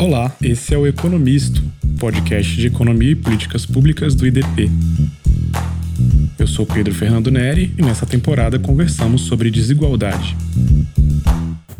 Olá, esse é o Economisto, podcast de economia e políticas públicas do IDP. Eu sou Pedro Fernando Neri e nessa temporada conversamos sobre desigualdade.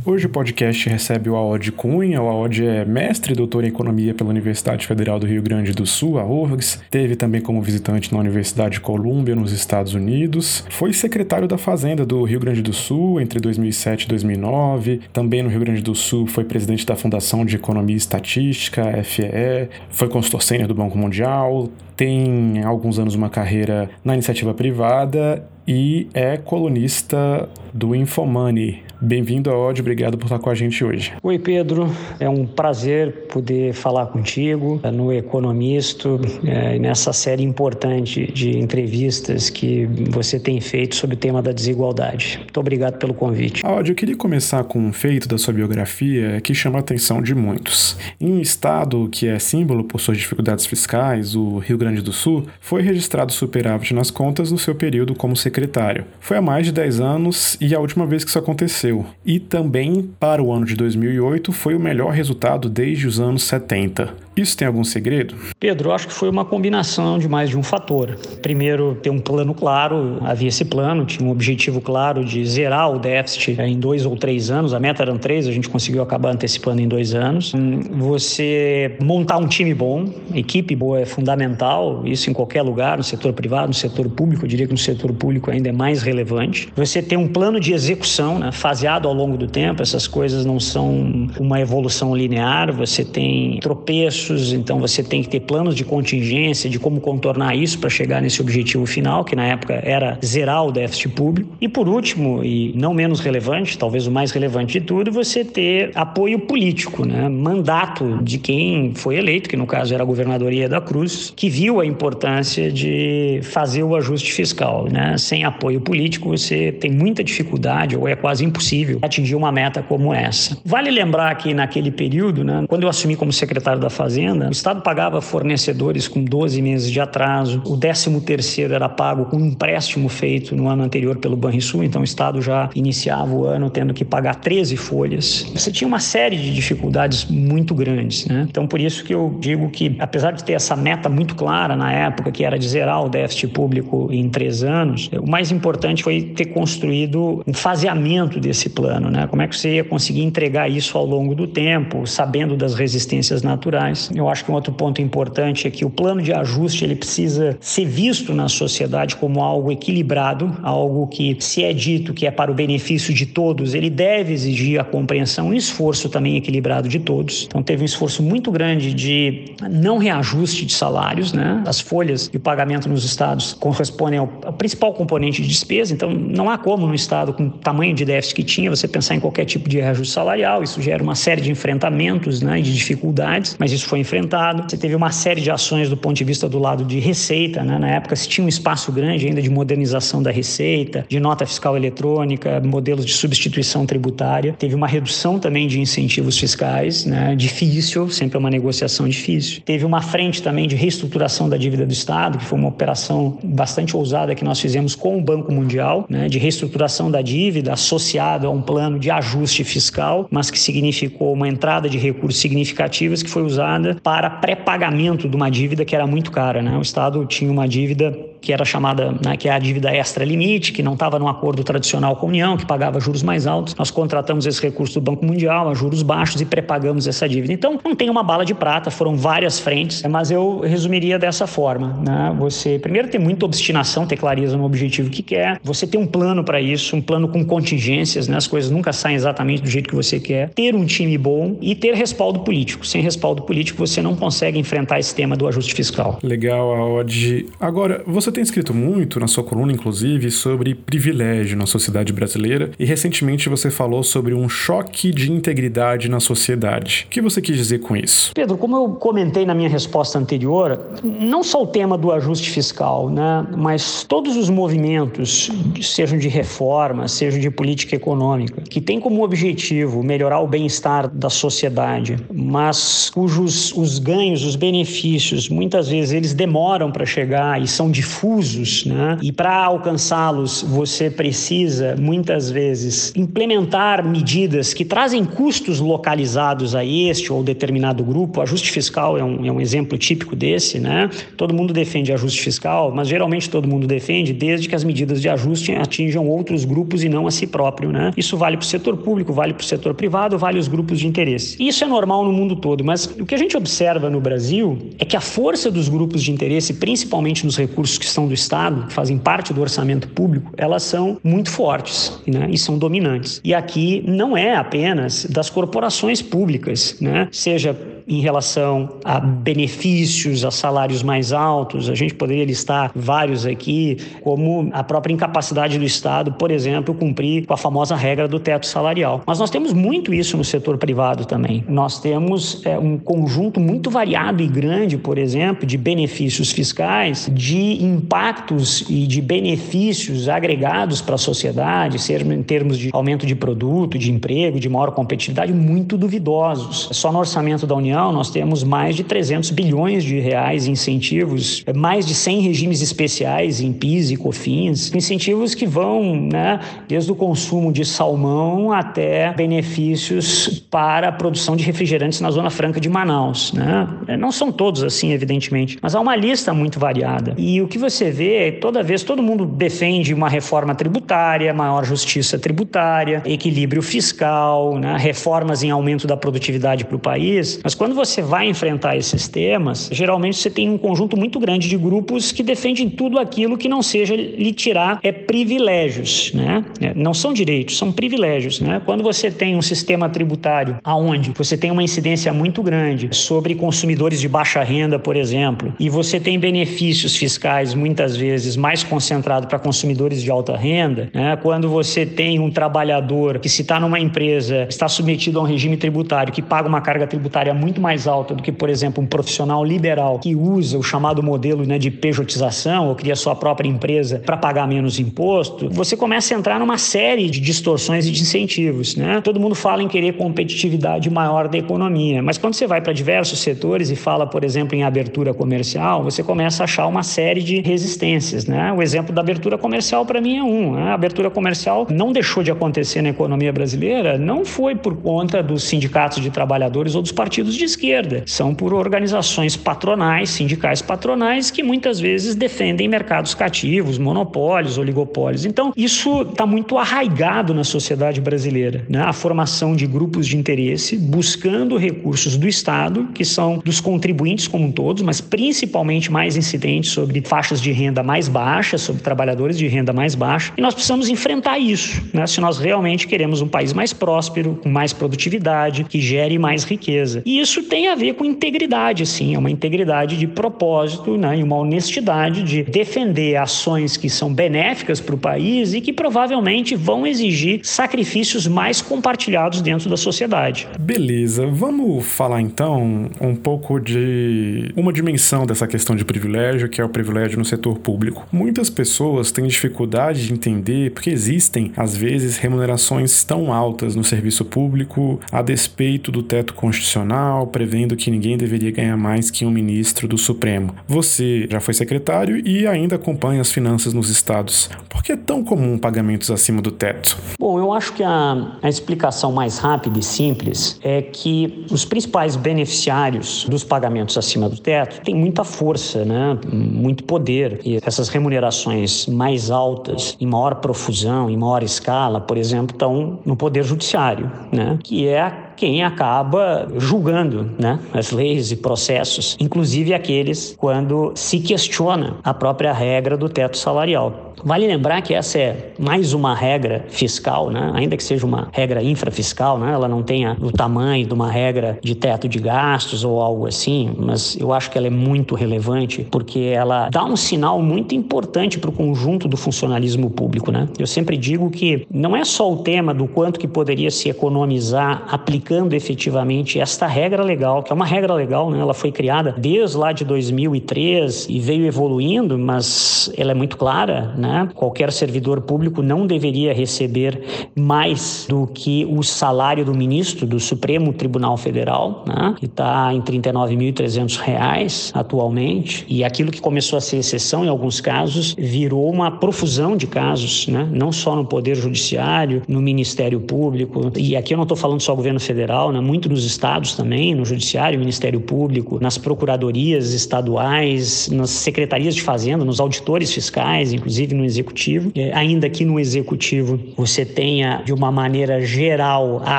Hoje o podcast recebe o Aod Cunha. O Aod é mestre e doutor em economia pela Universidade Federal do Rio Grande do Sul, a URGS. Teve também como visitante na Universidade de Colômbia, nos Estados Unidos. Foi secretário da Fazenda do Rio Grande do Sul entre 2007 e 2009. Também no Rio Grande do Sul foi presidente da Fundação de Economia e Estatística, FEE. Foi consultor sênior do Banco Mundial. Tem alguns anos uma carreira na iniciativa privada e é colunista do Infomoney. Bem-vindo a Odd, obrigado por estar com a gente hoje. Oi, Pedro. É um prazer poder falar contigo no Economisto, é, nessa série importante de entrevistas que você tem feito sobre o tema da desigualdade. Muito obrigado pelo convite. Odd, eu queria começar com um feito da sua biografia que chama a atenção de muitos. Em um estado que é símbolo por suas dificuldades fiscais, o Rio Grande do Sul, foi registrado superávit nas contas no seu período como secretário. Foi há mais de 10 anos e a última vez que isso aconteceu E também, para o ano de 2008, foi o melhor resultado desde os anos 70. Isso tem algum segredo? Pedro, acho que foi uma combinação de mais de um fator. Primeiro, ter um plano claro, havia esse plano, tinha um objetivo claro de zerar o déficit em dois ou três anos, a meta eram três, a gente conseguiu acabar antecipando em dois anos. Hum, você montar um time bom, equipe boa é fundamental, isso em qualquer lugar, no setor privado, no setor público, eu diria que no setor público ainda é mais relevante. Você ter um plano de execução, né, faseado ao longo do tempo, essas coisas não são uma evolução linear, você tem tropeços, então você tem que ter planos de contingência de como contornar isso para chegar nesse objetivo final, que na época era zerar o déficit público. E por último, e não menos relevante, talvez o mais relevante de tudo, você ter apoio político, né? mandato de quem foi eleito, que no caso era a governadoria da Cruz, que viu a importância de fazer o ajuste fiscal. Né? Sem apoio político, você tem muita dificuldade, ou é quase impossível, atingir uma meta como essa. Vale lembrar que naquele período, né, quando eu assumi como secretário da Fazenda, Fazenda, o Estado pagava fornecedores com 12 meses de atraso, o 13 terceiro era pago com um empréstimo feito no ano anterior pelo Banrisul, então o Estado já iniciava o ano tendo que pagar 13 folhas. Você tinha uma série de dificuldades muito grandes, né? Então por isso que eu digo que, apesar de ter essa meta muito clara na época, que era de zerar o déficit público em três anos, o mais importante foi ter construído um faseamento desse plano, né? Como é que você ia conseguir entregar isso ao longo do tempo, sabendo das resistências naturais. Eu acho que um outro ponto importante é que o plano de ajuste ele precisa ser visto na sociedade como algo equilibrado, algo que, se é dito que é para o benefício de todos, ele deve exigir a compreensão e esforço também equilibrado de todos. Então, teve um esforço muito grande de não reajuste de salários, né? As folhas e o pagamento nos estados correspondem ao, principal componente de despesa, então não há como no estado com o tamanho de déficit que tinha você pensar em qualquer tipo de reajuste salarial, isso gera uma série de enfrentamentos, né, de dificuldades, mas isso foi enfrentado. Você teve uma série de ações do ponto de vista do lado de receita, né? Na época se tinha um espaço grande ainda de modernização da receita, de nota fiscal eletrônica, modelos de substituição tributária. Teve uma redução também de incentivos fiscais, né? Difícil, sempre é uma negociação difícil. Teve uma frente também de reestruturação da dívida do Estado, que foi uma operação bastante ousada que nós fizemos com o Banco Mundial, né? De reestruturação da dívida associado a um plano de ajuste fiscal, mas que significou uma entrada de recursos significativos que foi usada para pré-pagamento de uma dívida que era muito cara. Né? O Estado tinha uma dívida que era chamada, né, que é a dívida extra limite, que não estava no acordo tradicional com a União, que pagava juros mais altos. Nós contratamos esse recurso do Banco Mundial a juros baixos e pré-pagamos essa dívida. Então, não tem uma bala de prata, foram várias frentes, mas eu resumiria dessa forma. Né? Você, primeiro, ter muita obstinação, ter clareza no objetivo que quer, você ter um plano para isso, um plano com contingências, né? as coisas nunca saem exatamente do jeito que você quer, ter um time bom e ter respaldo político. Sem respaldo político, você não consegue enfrentar esse tema do ajuste fiscal. Legal, Aod. Agora, você você tem escrito muito, na sua coluna inclusive, sobre privilégio na sociedade brasileira e recentemente você falou sobre um choque de integridade na sociedade. O que você quis dizer com isso? Pedro, como eu comentei na minha resposta anterior, não só o tema do ajuste fiscal, né, mas todos os movimentos, sejam de reforma, sejam de política econômica, que tem como objetivo melhorar o bem-estar da sociedade, mas cujos os ganhos, os benefícios, muitas vezes eles demoram para chegar e são difusos difusos, né? E para alcançá-los, você precisa muitas vezes implementar medidas que trazem custos localizados a este ou determinado grupo. O ajuste fiscal é um, é um exemplo típico desse, né? Todo mundo defende ajuste fiscal, mas geralmente todo mundo defende desde que as medidas de ajuste atinjam outros grupos e não a si próprio, né? Isso vale para o setor público, vale para o setor privado, vale os grupos de interesse. Isso é normal no mundo todo, mas o que a gente observa no Brasil é que a força dos grupos de interesse, principalmente nos recursos que estão do Estado, que fazem parte do orçamento público, elas são muito fortes né? e são dominantes. E aqui não é apenas das corporações públicas, né? seja em relação a benefícios, a salários mais altos. A gente poderia listar vários aqui, como a própria incapacidade do Estado, por exemplo, cumprir com a famosa regra do teto salarial. Mas nós temos muito isso no setor privado também. Nós temos é, um conjunto muito variado e grande, por exemplo, de benefícios fiscais, de impactos e de benefícios agregados para a sociedade, seja em termos de aumento de produto, de emprego, de maior competitividade, muito duvidosos. Só no orçamento da União nós temos mais de 300 bilhões de reais em incentivos, mais de 100 regimes especiais em PIS e COFINS, incentivos que vão né, desde o consumo de salmão até benefícios para a produção de refrigerantes na Zona Franca de Manaus. Né? Não são todos assim, evidentemente, mas há uma lista muito variada. E o que você vê é toda vez todo mundo defende uma reforma tributária, maior justiça tributária, equilíbrio fiscal, né, reformas em aumento da produtividade para o país, mas quando você vai enfrentar esses temas, geralmente você tem um conjunto muito grande de grupos que defendem tudo aquilo que não seja lhe tirar é, privilégios, né? É, não são direitos, são privilégios, né? Quando você tem um sistema tributário aonde você tem uma incidência muito grande sobre consumidores de baixa renda, por exemplo, e você tem benefícios fiscais muitas vezes mais concentrados para consumidores de alta renda, né? Quando você tem um trabalhador que se está numa empresa está submetido a um regime tributário que paga uma carga tributária muito muito mais alta do que, por exemplo, um profissional liberal que usa o chamado modelo né, de pejotização ou cria sua própria empresa para pagar menos imposto, você começa a entrar numa série de distorções e de incentivos. Né? Todo mundo fala em querer competitividade maior da economia, mas quando você vai para diversos setores e fala, por exemplo, em abertura comercial, você começa a achar uma série de resistências. Né? O exemplo da abertura comercial, para mim, é um. Né? A abertura comercial não deixou de acontecer na economia brasileira, não foi por conta dos sindicatos de trabalhadores ou dos partidos de esquerda, são por organizações patronais, sindicais patronais, que muitas vezes defendem mercados cativos, monopólios, oligopólios. Então, isso está muito arraigado na sociedade brasileira, né? a formação de grupos de interesse buscando recursos do Estado, que são dos contribuintes como todos, mas principalmente mais incidentes sobre faixas de renda mais baixas, sobre trabalhadores de renda mais baixa. E nós precisamos enfrentar isso, né? se nós realmente queremos um país mais próspero, com mais produtividade, que gere mais riqueza. E isso isso tem a ver com integridade, sim, é uma integridade de propósito né, e uma honestidade de defender ações que são benéficas para o país e que provavelmente vão exigir sacrifícios mais compartilhados dentro da sociedade. Beleza, vamos falar então um pouco de uma dimensão dessa questão de privilégio, que é o privilégio no setor público. Muitas pessoas têm dificuldade de entender porque existem, às vezes, remunerações tão altas no serviço público a despeito do teto constitucional, prevendo que ninguém deveria ganhar mais que um ministro do Supremo. Você já foi secretário e ainda acompanha as finanças nos estados. Por que é tão comum pagamentos acima do teto? Bom, eu acho que a, a explicação mais rápida e simples é que os principais beneficiários dos pagamentos acima do teto têm muita força, né? muito poder. E essas remunerações mais altas, em maior profusão, em maior escala, por exemplo, estão no poder judiciário, né? que é quem acaba julgando né, as leis e processos, inclusive aqueles quando se questiona a própria regra do teto salarial. Vale lembrar que essa é mais uma regra fiscal, né? ainda que seja uma regra infrafiscal, né? ela não tenha o tamanho de uma regra de teto de gastos ou algo assim, mas eu acho que ela é muito relevante porque ela dá um sinal muito importante para o conjunto do funcionalismo público. Né? Eu sempre digo que não é só o tema do quanto que poderia se economizar aplicando efetivamente esta regra legal, que é uma regra legal, né? ela foi criada desde lá de 2003 e veio evoluindo, mas ela é muito clara né? Qualquer servidor público não deveria receber mais do que o salário do ministro do Supremo Tribunal Federal, né? que está em R$ 39.300 atualmente. E aquilo que começou a ser exceção em alguns casos virou uma profusão de casos, né? não só no Poder Judiciário, no Ministério Público. E aqui eu não estou falando só governo federal, né? muito nos estados também, no Judiciário, Ministério Público, nas procuradorias estaduais, nas secretarias de Fazenda, nos auditores fiscais, inclusive no Executivo. É, ainda que no Executivo você tenha, de uma maneira geral, a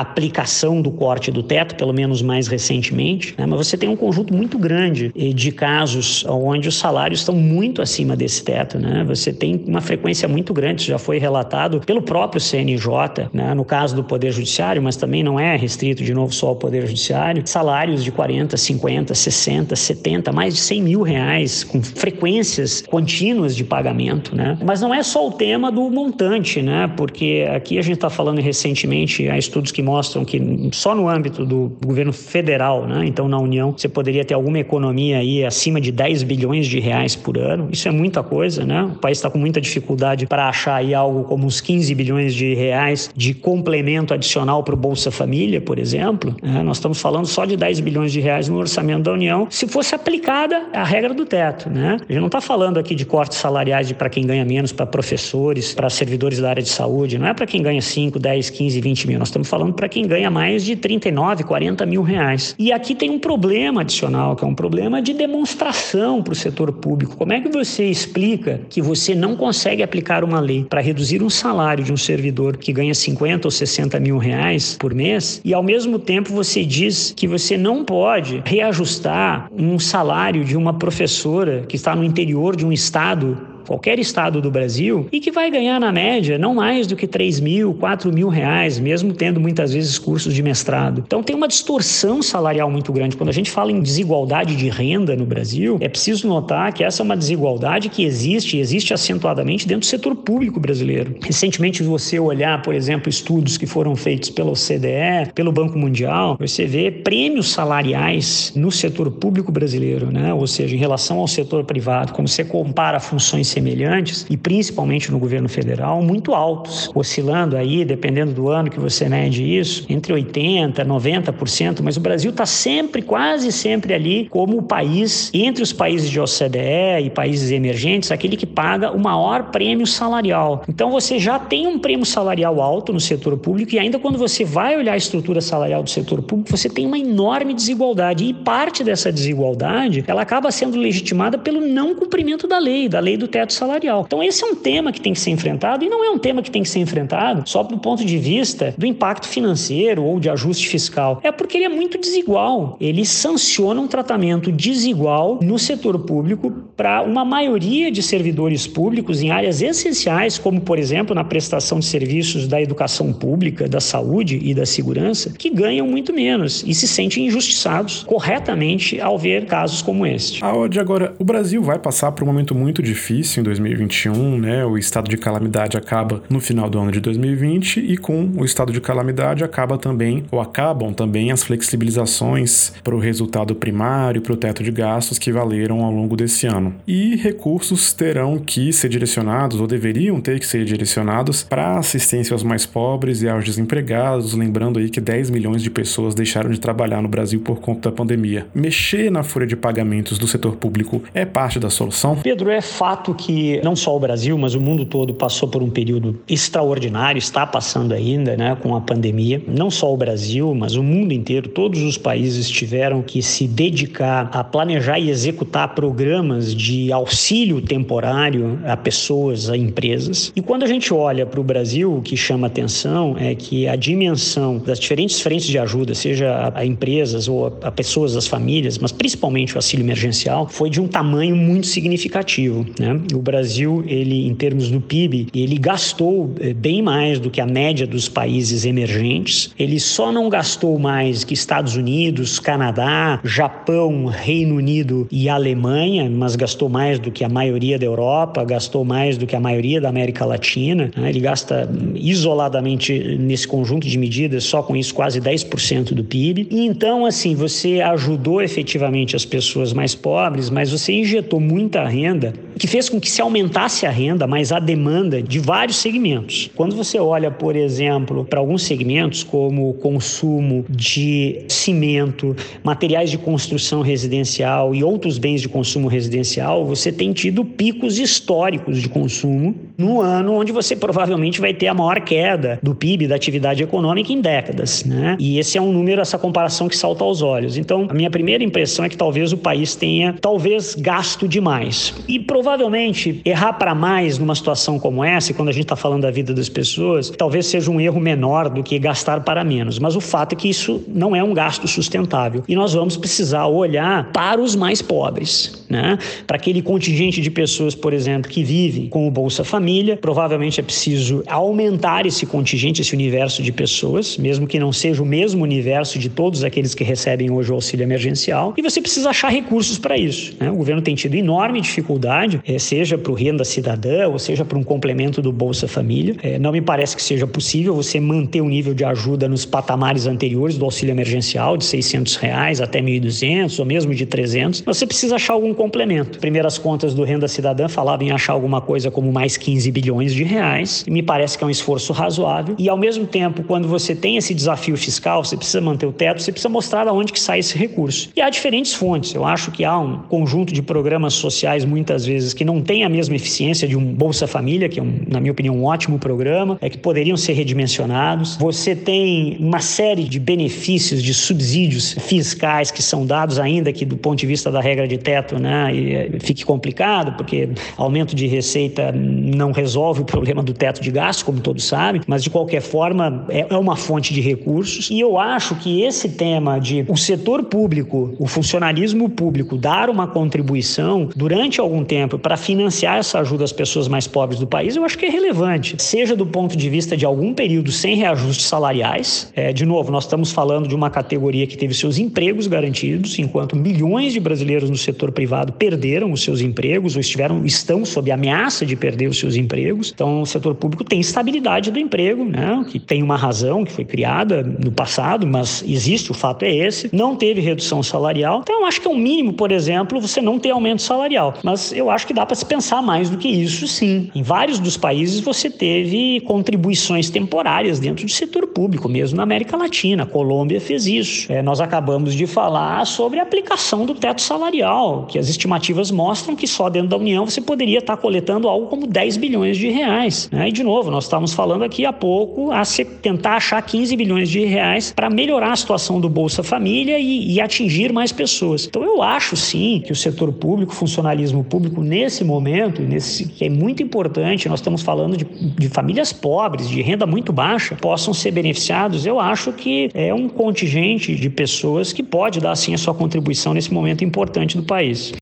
aplicação do corte do teto, pelo menos mais recentemente, né? mas você tem um conjunto muito grande eh, de casos onde os salários estão muito acima desse teto. Né? Você tem uma frequência muito grande, isso já foi relatado pelo próprio CNJ, né? no caso do Poder Judiciário, mas também não é restrito, de novo, só ao Poder Judiciário, salários de 40, 50, 60, 70, mais de 100 mil reais, com frequências contínuas de pagamento. Né? Mas não é só o tema do montante, né? porque aqui a gente está falando recentemente, há estudos que mostram que só no âmbito do governo federal, né? então na União, você poderia ter alguma economia aí acima de 10 bilhões de reais por ano. Isso é muita coisa, né? O país está com muita dificuldade para achar aí algo como uns 15 bilhões de reais de complemento adicional para o Bolsa Família, por exemplo. Né? Nós estamos falando só de 10 bilhões de reais no orçamento da União, se fosse aplicada a regra do teto, né? A gente não está falando aqui de cortes salariais para quem ganha menos, para professores, para servidores da área de saúde, não é para quem ganha 5, 10, 15, 20 mil. Nós estamos falando para quem ganha mais de 39, 40 mil reais. E aqui tem um problema adicional, que é um problema de demonstração para o setor público. Como é que você explica que você não consegue aplicar uma lei para reduzir um salário de um servidor que ganha 50 ou 60 mil reais por mês e, ao mesmo tempo, você diz que você não pode reajustar um salário de uma professora que está no interior de um estado qualquer estado do Brasil, e que vai ganhar, na média, não mais do que 3 mil, 4 mil reais, mesmo tendo muitas vezes cursos de mestrado. Então tem uma distorção salarial muito grande. Quando a gente fala em desigualdade de renda no Brasil, é preciso notar que essa é uma desigualdade que existe, existe acentuadamente dentro do setor público brasileiro. Recentemente, você olhar, por exemplo, estudos que foram feitos pela OCDE, pelo Banco Mundial, você vê prêmios salariais no setor público brasileiro, né? ou seja, em relação ao setor privado, como você compara funções semelhantes, e principalmente no governo federal, muito altos, oscilando aí, dependendo do ano que você mede isso, entre 80% 90%, mas o Brasil está sempre, quase sempre ali, como o país, entre os países de OCDE e países emergentes, aquele que paga o maior prêmio salarial. Então você já tem um prêmio salarial alto no setor público, e ainda quando você vai olhar a estrutura salarial do setor público, você tem uma enorme desigualdade. E parte dessa desigualdade, ela acaba sendo legitimada pelo não cumprimento da lei, da lei do teto teto salarial. Então, esse é um tema que tem que ser enfrentado e não é um tema que tem que ser enfrentado só do ponto de vista do impacto financeiro ou de ajuste fiscal. É porque ele é muito desigual. Ele sanciona um tratamento desigual no setor público para uma maioria de servidores públicos em áreas essenciais, como, por exemplo, na prestação de serviços da educação pública, da saúde e da segurança, que ganham muito menos e se sentem injustiçados corretamente ao ver casos como este. A Ode, agora, o Brasil vai passar por um momento muito difícil em 2021, né? O estado de calamidade acaba no final do ano de 2020 e com o estado de calamidade acaba também ou acabam também as flexibilizações para o resultado primário, para o teto de gastos que valeram ao longo desse ano. E recursos terão que ser direcionados ou deveriam ter que ser direcionados para assistência aos mais pobres e aos desempregados, lembrando aí que 10 milhões de pessoas deixaram de trabalhar no Brasil por conta da pandemia. Mexer na folha de pagamentos do setor público é parte da solução? Pedro, é fato que não só o Brasil, mas o mundo todo passou por um período extraordinário, está passando ainda, né, com a pandemia. Não só o Brasil, mas o mundo inteiro, todos os países tiveram que se dedicar a planejar e executar programas de auxílio temporário a pessoas, a empresas. E quando a gente olha para o Brasil, o que chama atenção é que a dimensão das diferentes frentes de ajuda, seja a empresas ou a pessoas, as famílias, mas principalmente o auxílio emergencial, foi de um tamanho muito significativo. Né? O Brasil, ele em termos do PIB, ele gastou eh, bem mais do que a média dos países emergentes. Ele só não gastou mais que Estados Unidos, Canadá, Japão, Reino Unido e Alemanha, mas gastou mais do que a maioria da Europa, gastou mais do que a maioria da América Latina. Né? Ele gasta hum, isoladamente nesse conjunto de medidas, só com isso quase 10% do PIB. E então, assim, você ajudou efetivamente as pessoas mais pobres, mas você injetou muita renda que fez com que se aumentasse a renda, mas a demanda de vários segmentos. Quando você olha, por exemplo, para alguns segmentos como o consumo de cimento, materiais de construção residencial e outros bens de consumo residencial, você tem tido picos históricos de consumo no ano onde você provavelmente vai ter a maior queda do PIB, da atividade econômica em décadas, né? E esse é um número, essa comparação que salta aos olhos. Então, a minha primeira impressão é que talvez o país tenha, talvez, gasto demais. E provavelmente errar para mais numa situação como essa, quando a gente está falando da vida das pessoas, talvez seja um erro menor do que gastar para menos. Mas o fato é que isso não é um gasto sustentável. E nós vamos precisar olhar para os mais pobres, né? Para aquele contingente de pessoas, por exemplo, que vive com o Bolsa Família, provavelmente é preciso aumentar esse contingente, esse universo de pessoas, mesmo que não seja o mesmo universo de todos aqueles que recebem hoje o auxílio emergencial. E você precisa achar recursos para isso. Né? O governo tem tido enorme dificuldade, eh, seja para o renda cidadã ou seja para um complemento do Bolsa Família. Eh, não me parece que seja possível você manter o nível de ajuda nos patamares anteriores do auxílio emergencial, de 600 reais até 1.200 ou mesmo de 300. Você precisa achar algum complemento. Primeiras contas do Renda Cidadã falavam em achar alguma coisa como mais 15 bilhões de reais. Me parece que é um esforço razoável. E ao mesmo tempo, quando você tem esse desafio fiscal, você precisa manter o teto, você precisa mostrar de onde que sai esse recurso. E há diferentes fontes. Eu acho que há um conjunto de programas sociais muitas vezes que não tem a mesma eficiência de um Bolsa Família, que é, um, na minha opinião, um ótimo programa, é que poderiam ser redimensionados. Você tem uma série de benefícios, de subsídios fiscais que são dados ainda que do ponto de vista da regra de teto, né, e eh, fique complicado, porque aumento de receita não resolve o problema do teto de gastos, como todos sabem, mas de qualquer forma é, é uma fonte de recursos. E eu acho que esse tema de o setor público, o funcionalismo público dar uma contribuição durante algum tempo para financiar essa ajuda às pessoas mais pobres do país, eu acho que é relevante, seja do ponto de vista de algum período sem reajustes salariais. É, de novo, nós estamos falando de uma categoria que teve seus empregos garantidos, enquanto milhões de brasileiros no setor privado perderam os seus empregos ou estiveram estão sob ameaça de perder os seus empregos. Então, o setor público tem estabilidade do emprego, né? Que tem uma razão que foi criada no passado, mas existe, o fato é esse. Não teve redução salarial. Então, acho que é um mínimo, por exemplo, você não ter aumento salarial. Mas eu acho que dá para se pensar mais do que isso, sim. Em vários dos países você teve contribuições temporárias dentro do setor público, mesmo na América Latina. A Colômbia fez isso. É, nós acabamos de falar sobre a aplicação do teto salarial, que as estimativas mostram que só dentro da União você poderia estar coletando algo como 10 bilhões de reais. Né? E, de novo, nós estávamos falando aqui há pouco a tentar achar 15 bilhões de reais para melhorar a situação do Bolsa Família e, e atingir mais pessoas. Então, eu acho sim que o setor público, funcionalismo público, nesse momento, nesse, que é muito importante, nós estamos falando de, de famílias pobres, de renda muito baixa, possam ser beneficiados. Eu acho que é um contingente de pessoas que pode dar sim a sua contribuição nesse momento importante do país.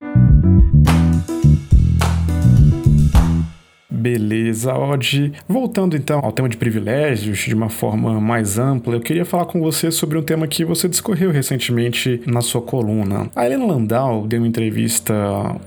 Beleza, Odd. Voltando então ao tema de privilégios de uma forma mais ampla, eu queria falar com você sobre um tema que você discorreu recentemente na sua coluna. A Helena Landau deu uma entrevista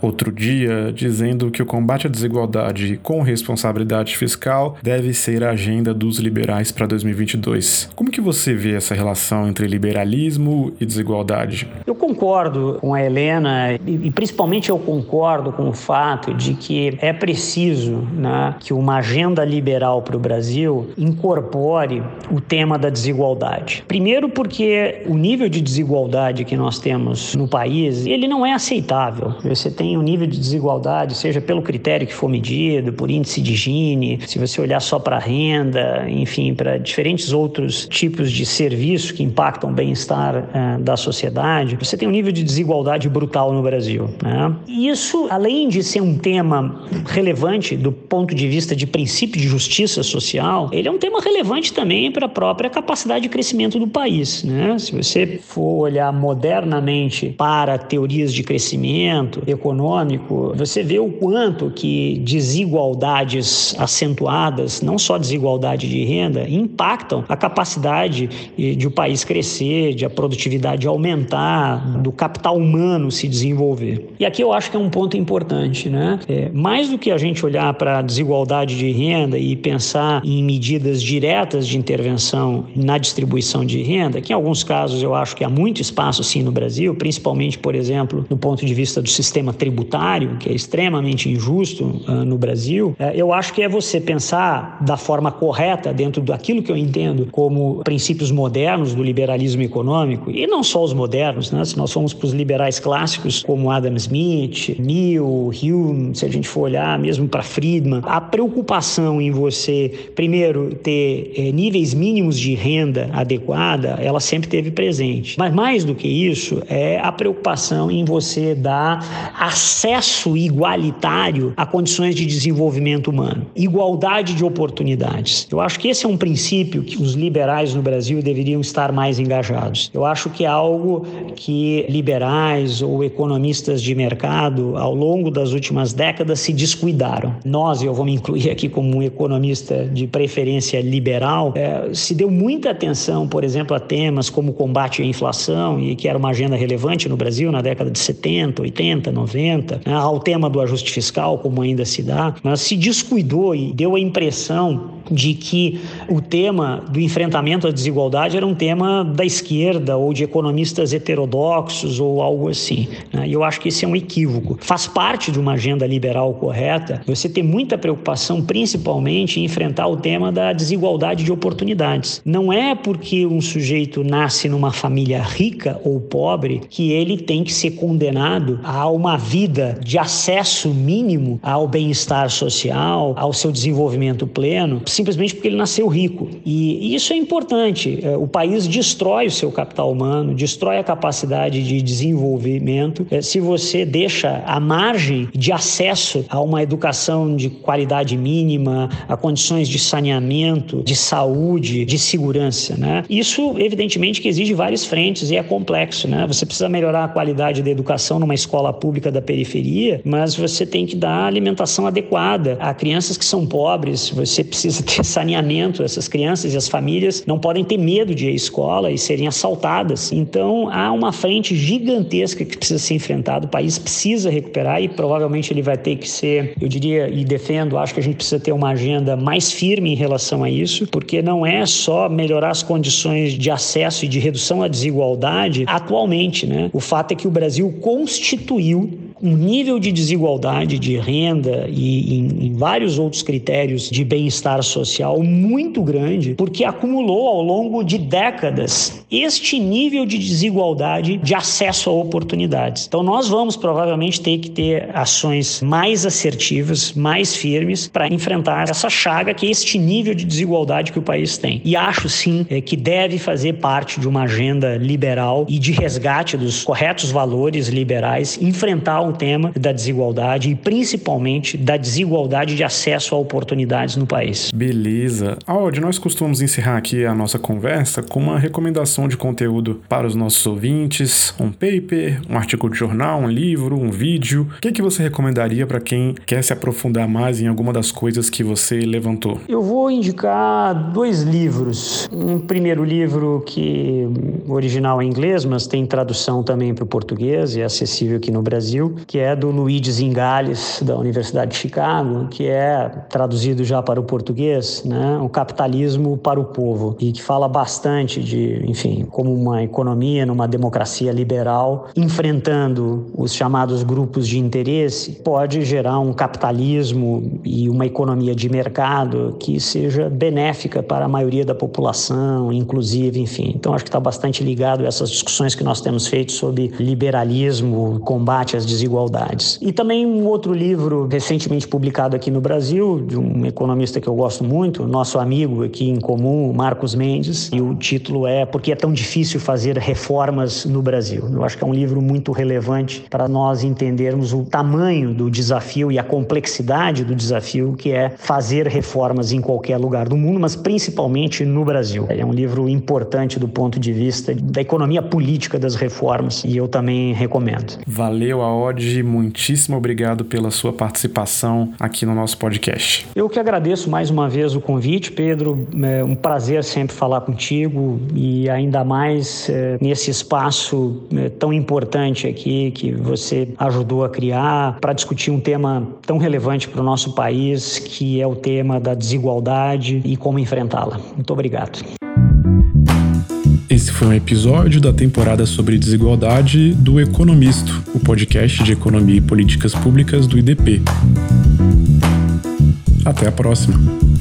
outro dia dizendo que o combate à desigualdade com responsabilidade fiscal deve ser a agenda dos liberais para 2022. Como que você vê essa relação entre liberalismo e desigualdade? Eu concordo com a Helena e principalmente eu concordo com o fato de que é preciso né, que uma agenda liberal para o Brasil incorpore o tema da desigualdade. Primeiro porque o nível de desigualdade que nós temos no país, ele não é aceitável. Você tem um nível de desigualdade, seja pelo critério que for medido, por índice de Gini, se você olhar só para renda, enfim, para diferentes outros tipos de serviços que impactam o bem-estar uh, da sociedade, você tem um nível de desigualdade brutal no Brasil. Né? E isso, além de ser um tema relevante do ponto de vista de princípio de justiça social, ele é um tema relevante também para a própria capacidade de crescimento do país. Né? Se você for olhar modernamente para teorias de crescimento econômico, você vê o quanto que desigualdades acentuadas, não só desigualdade de renda, impactam a capacidade de o país crescer, de a produtividade aumentar, do capital humano se desenvolver. E aqui eu acho que é um ponto importante, né? É, mais do que a gente olhar para desigualdade de renda e pensar em medidas diretas de intervenção na distribuição de renda, que em alguns casos eu acho que há muito espaço sim no Brasil, principalmente, por exemplo, do ponto de vista do sistema tributário, que é extremamente injusto uh, no Brasil, uh, eu acho que é você pensar da forma correta dentro daquilo que eu entendo como princípios modernos do liberalismo econômico, e não só os modernos, né? se nós formos para os liberais clássicos como Adam Smith, Mill, Hume, se a gente for olhar mesmo para Friedman, a preocupação em você, primeiro, ter eh, níveis mínimos de renda adequada, ela sempre teve presente. Mas mais do que isso, é a preocupação em você dar acesso igualitário a condições de desenvolvimento humano, igualdade de oportunidades. Eu acho que esse é um princípio que os liberais no Brasil deveriam estar mais engajados. Eu acho que é algo que liberais ou economistas de mercado, ao longo das últimas décadas, se descuidaram. Nós, eu vou me incluir aqui como um economista de preferência liberal, é, se deu muita atenção, por exemplo, a temas como combate à inflação, e que era uma agenda relevante no Brasil na década de 70, 80, 90, né, ao tema do ajuste fiscal, como ainda se dá, mas se descuidou e deu a impressão de que o tema do enfrentamento à desigualdade era um tema da esquerda ou de economistas heterodoxos ou algo assim. Né? E eu acho que esse é um equívoco. Faz parte de uma agenda liberal correta você ter muita preocupação, principalmente, em enfrentar o tema da desigualdade de oportunidades. Não é porque um sujeito nasce numa família rica ou pobre que ele tem que ser condenado a uma vida de acesso mínimo ao bem-estar social, ao seu desenvolvimento pleno, simplesmente porque ele nasceu rico. E isso é importante. É, o país destrói o seu capital humano, destrói a capacidade de desenvolvimento é, se você deixa a margem de acesso a uma educação de qualidade mínima, a condições de saneamento, de saúde, de segurança. Né? Isso, evidentemente, que exige várias frentes e é complexo. Né? Você precisa melhorar a qualidade da educação numa escola pública da periferia, mas você tem que dar alimentação adequada a crianças que são pobres, você precisa ter saneamento. Essas crianças e as famílias não podem ter medo de ir à escola e serem assaltadas. Então há uma frente gigantesca que precisa ser enfrentada. O país precisa recuperar e provavelmente ele vai ter que ser, eu diria e defendo, acho que a gente precisa ter uma agenda mais firme em relação a isso, porque não é só melhorar as condições de acesso e de redução à desigualdade atualmente, né? O fato é que o Brasil constituiu um nível de desigualdade de renda e em, em vários outros critérios de bem-estar social muito grande, porque acumulou ao longo de décadas este nível de desigualdade de acesso a oportunidades. Então, nós vamos provavelmente ter que ter ações mais assertivas, mais firmes, para enfrentar essa chaga que é este nível de desigualdade que o país tem. E acho sim é, que deve fazer parte de uma agenda liberal e de resgate dos corretos valores liberais, enfrentar tema da desigualdade e principalmente da desigualdade de acesso a oportunidades no país. Beleza. Audi, nós costumamos encerrar aqui a nossa conversa com uma recomendação de conteúdo para os nossos ouvintes, um paper, um artigo de jornal, um livro, um vídeo. O que, é que você recomendaria para quem quer se aprofundar mais em alguma das coisas que você levantou? Eu vou indicar dois livros. Um primeiro livro que original é inglês, mas tem tradução também para o português e é acessível aqui no Brasil, que é do Luigi Zingales, da Universidade de Chicago, que é traduzido já para o português, né? O Capitalismo para o Povo, e que fala bastante de, enfim, como uma economia numa democracia liberal, enfrentando os chamados grupos de interesse, pode gerar um capitalismo e uma economia de mercado que seja benéfica para a maioria da população, inclusive, enfim. Então, acho que está bastante ligado a essas discussões que nós temos feito sobre liberalismo, combate às desigualdades desigualdades. E também um outro livro recentemente publicado aqui no Brasil, de um economista que eu gosto muito, nosso amigo aqui em comum, Marcos Mendes, e o título é Por que é tão difícil fazer reformas no Brasil? Eu acho que é um livro muito relevante para nós entendermos o tamanho do desafio e a complexidade do desafio que é fazer reformas em qualquer lugar do mundo, mas principalmente no Brasil. É um livro importante do ponto de vista da economia política das reformas e eu também recomendo. Valeu a Todd, muitíssimo obrigado pela sua participação aqui no nosso podcast. Eu que agradeço mais uma vez o convite, Pedro. É um prazer sempre falar contigo e ainda mais é, nesse espaço é, tão importante aqui que você ajudou a criar para discutir um tema tão relevante para o nosso país, que é o tema da desigualdade e como enfrentá-la. Muito obrigado. Esse foi um episódio da temporada sobre desigualdade do Economisto, o podcast de economia e políticas públicas do IDP. Até a próxima!